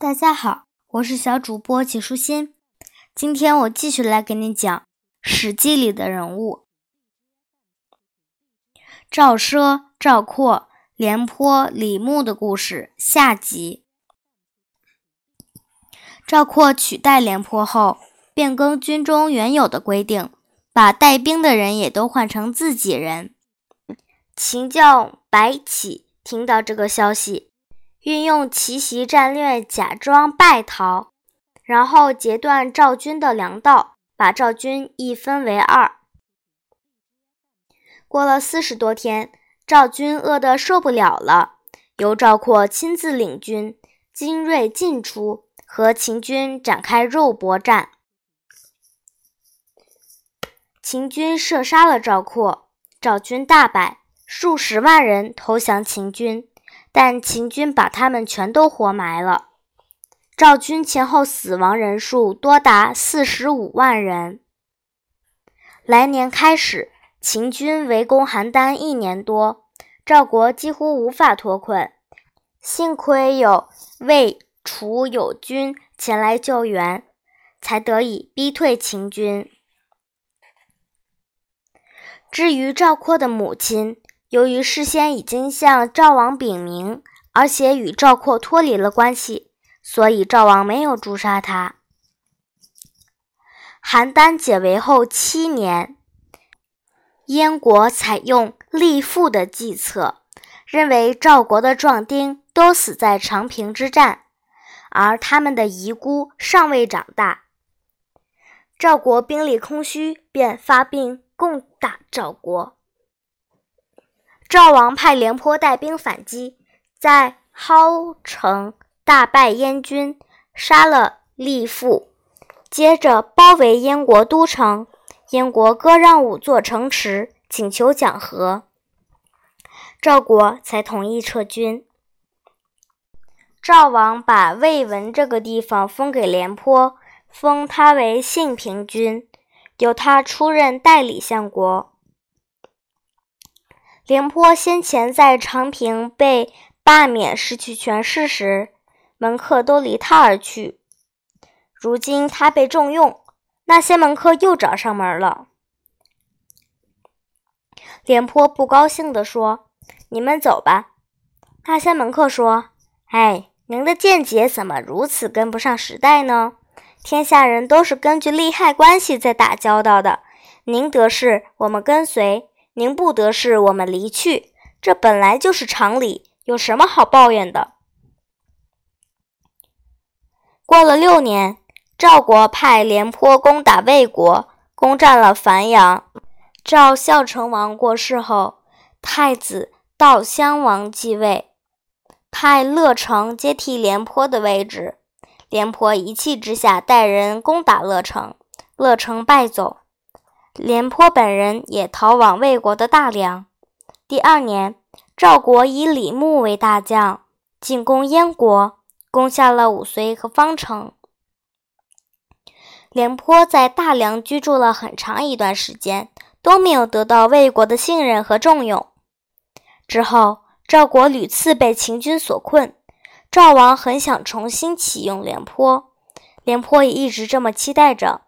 大家好，我是小主播纪舒心。今天我继续来给你讲《史记》里的人物：赵奢、赵括、廉颇、李牧的故事下集。赵括取代廉颇后，变更军中原有的规定，把带兵的人也都换成自己人。秦将白起听到这个消息。运用奇袭战略，假装败逃，然后截断赵军的粮道，把赵军一分为二。过了四十多天，赵军饿得受不了了，由赵括亲自领军，精锐尽出，和秦军展开肉搏战。秦军射杀了赵括，赵军大败，数十万人投降秦军。但秦军把他们全都活埋了，赵军前后死亡人数多达四十五万人。来年开始，秦军围攻邯郸一年多，赵国几乎无法脱困，幸亏有魏、楚友军前来救援，才得以逼退秦军。至于赵括的母亲，由于事先已经向赵王禀明，而且与赵括脱离了关系，所以赵王没有诛杀他。邯郸解围后七年，燕国采用立父的计策，认为赵国的壮丁都死在长平之战，而他们的遗孤尚未长大。赵国兵力空虚，便发兵攻打赵国。赵王派廉颇带兵反击，在蒿城大败燕军，杀了厉父，接着包围燕国都城。燕国割让五座城池，请求讲和，赵国才同意撤军。赵王把魏文这个地方封给廉颇，封他为信平君，由他出任代理相国。廉颇先前在长平被罢免、失去权势时，门客都离他而去。如今他被重用，那些门客又找上门了。廉颇不高兴地说：“你们走吧。”那些门客说：“哎，您的见解怎么如此跟不上时代呢？天下人都是根据利害关系在打交道的，您得势，我们跟随。”您不得势，我们离去，这本来就是常理，有什么好抱怨的？过了六年，赵国派廉颇攻打魏国，攻占了樊阳。赵孝成王过世后，太子悼襄王继位，派乐成接替廉颇的位置。廉颇一气之下带人攻打乐成，乐成败走。廉颇本人也逃往魏国的大梁。第二年，赵国以李牧为大将，进攻燕国，攻下了武遂和方城。廉颇在大梁居住了很长一段时间，都没有得到魏国的信任和重用。之后，赵国屡次被秦军所困，赵王很想重新启用廉颇，廉颇也一直这么期待着。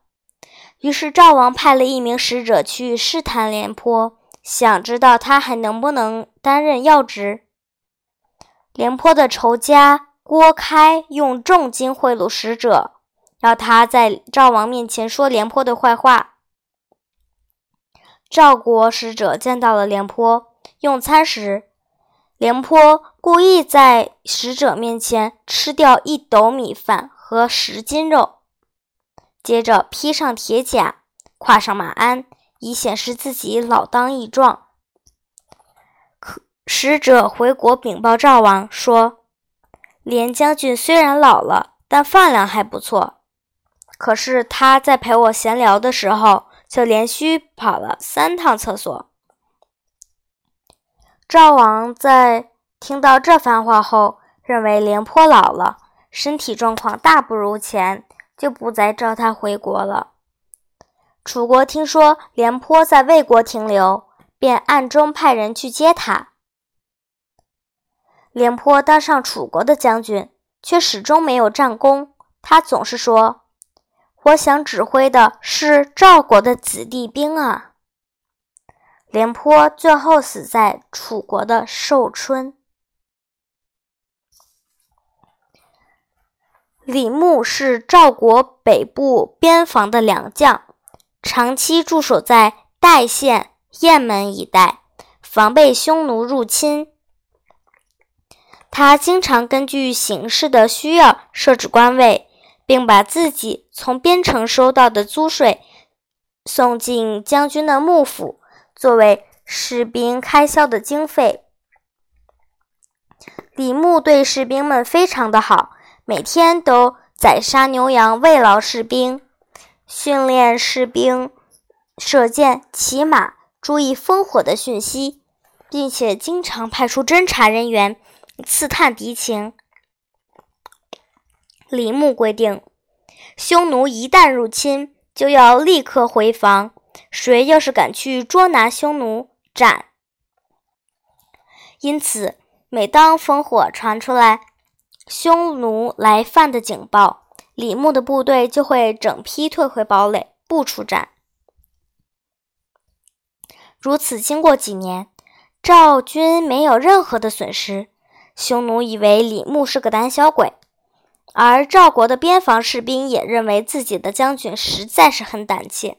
于是赵王派了一名使者去试探廉颇，想知道他还能不能担任要职。廉颇的仇家郭开用重金贿赂使者，要他在赵王面前说廉颇的坏话。赵国使者见到了廉颇，用餐时，廉颇故意在使者面前吃掉一斗米饭和十斤肉。接着披上铁甲，跨上马鞍，以显示自己老当益壮。可使者回国禀报赵王说：“廉将军虽然老了，但饭量还不错。可是他在陪我闲聊的时候，就连续跑了三趟厕所。”赵王在听到这番话后，认为廉颇老了，身体状况大不如前。就不再召他回国了。楚国听说廉颇在魏国停留，便暗中派人去接他。廉颇当上楚国的将军，却始终没有战功。他总是说：“我想指挥的是赵国的子弟兵啊。”廉颇最后死在楚国的寿春。李牧是赵国北部边防的良将，长期驻守在代县、雁门一带，防备匈奴入侵。他经常根据形势的需要设置官位，并把自己从边城收到的租税送进将军的幕府，作为士兵开销的经费。李牧对士兵们非常的好，每天都宰杀牛羊慰劳士兵，训练士兵射箭、骑马，注意烽火的讯息，并且经常派出侦察人员。刺探敌情。李牧规定，匈奴一旦入侵，就要立刻回防。谁要是敢去捉拿匈奴，斩。因此，每当烽火传出来，匈奴来犯的警报，李牧的部队就会整批退回堡垒，不出战。如此，经过几年，赵军没有任何的损失。匈奴以为李牧是个胆小鬼，而赵国的边防士兵也认为自己的将军实在是很胆怯。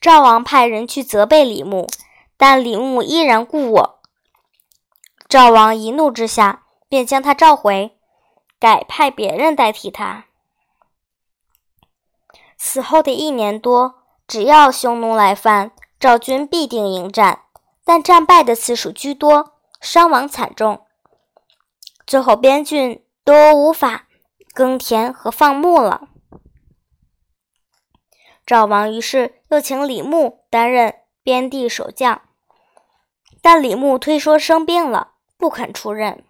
赵王派人去责备李牧，但李牧依然故我。赵王一怒之下，便将他召回，改派别人代替他。此后的一年多，只要匈奴来犯，赵军必定迎战，但战败的次数居多。伤亡惨重，最后边郡都无法耕田和放牧了。赵王于是又请李牧担任边地守将，但李牧推说生病了，不肯出任。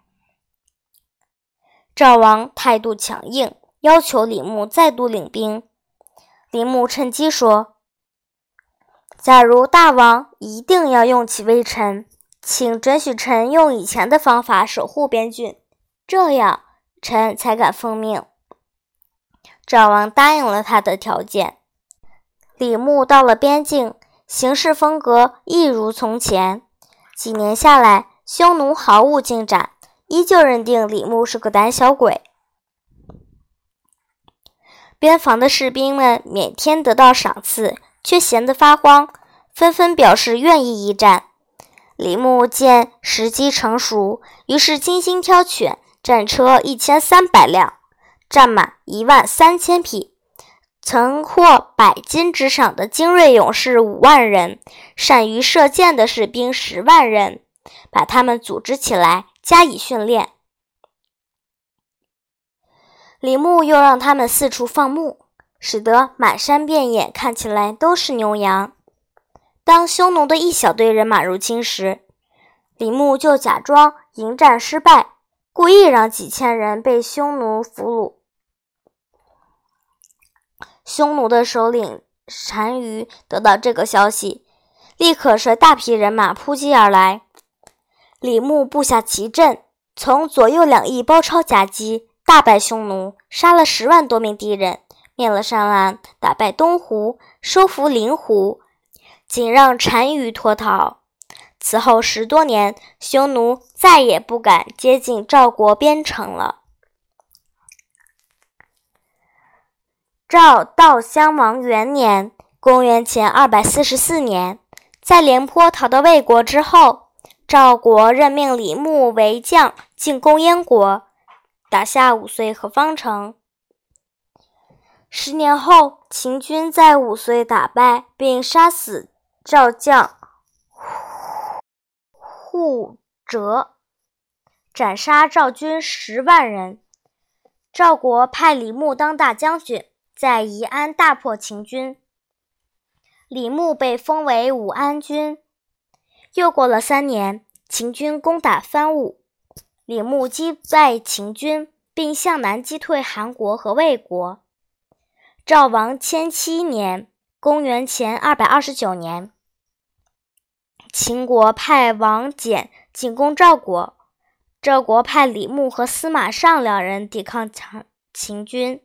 赵王态度强硬，要求李牧再度领兵。李牧趁机说：“假如大王一定要用起微臣。”请准许臣用以前的方法守护边郡，这样臣才敢奉命。赵王答应了他的条件。李牧到了边境，行事风格一如从前。几年下来，匈奴毫无进展，依旧认定李牧是个胆小鬼。边防的士兵们每天得到赏赐，却闲得发慌，纷纷表示愿意一战。李牧见时机成熟，于是精心挑选战车一千三百辆，战马一万三千匹，曾获百金之赏的精锐勇士五万人，善于射箭的士兵十万人，把他们组织起来加以训练。李牧又让他们四处放牧，使得满山遍野看起来都是牛羊。当匈奴的一小队人马入侵时，李牧就假装迎战失败，故意让几千人被匈奴俘虏。匈奴的首领单于得到这个消息，立刻率大批人马扑击而来。李牧布下奇阵，从左右两翼包抄夹击，大败匈奴，杀了十万多名敌人，灭了山兰，打败东胡，收服灵狐。仅让单于脱逃。此后十多年，匈奴再也不敢接近赵国边城了。赵悼襄王元年（公元前二百四十四年），在廉颇逃到魏国之后，赵国任命李牧为将，进攻燕国，打下五遂和方城。十年后，秦军在五遂打败并杀死。赵将护哲斩杀赵军十万人。赵国派李牧当大将军，在宜安大破秦军。李牧被封为武安君。又过了三年，秦军攻打番武，李牧击败秦军，并向南击退韩国和魏国。赵王迁七年。公元前二百二十九年，秦国派王翦进攻赵国，赵国派李牧和司马尚两人抵抗秦秦军。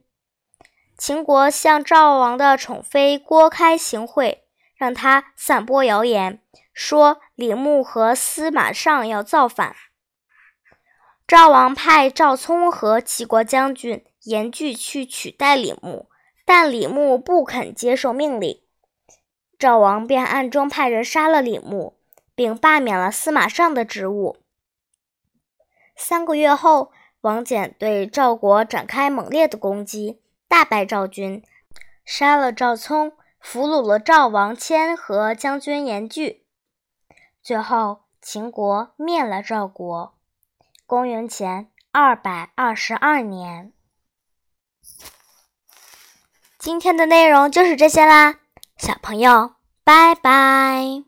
秦国向赵王的宠妃郭开行贿，让他散播谣言，说李牧和司马尚要造反。赵王派赵聪和齐国将军严惧去取代李牧，但李牧不肯接受命令。赵王便暗中派人杀了李牧，并罢免了司马尚的职务。三个月后，王翦对赵国展开猛烈的攻击，大败赵军，杀了赵聪，俘虏了赵王谦和将军严惧。最后，秦国灭了赵国。公元前二百二十二年。今天的内容就是这些啦，小朋友，拜拜。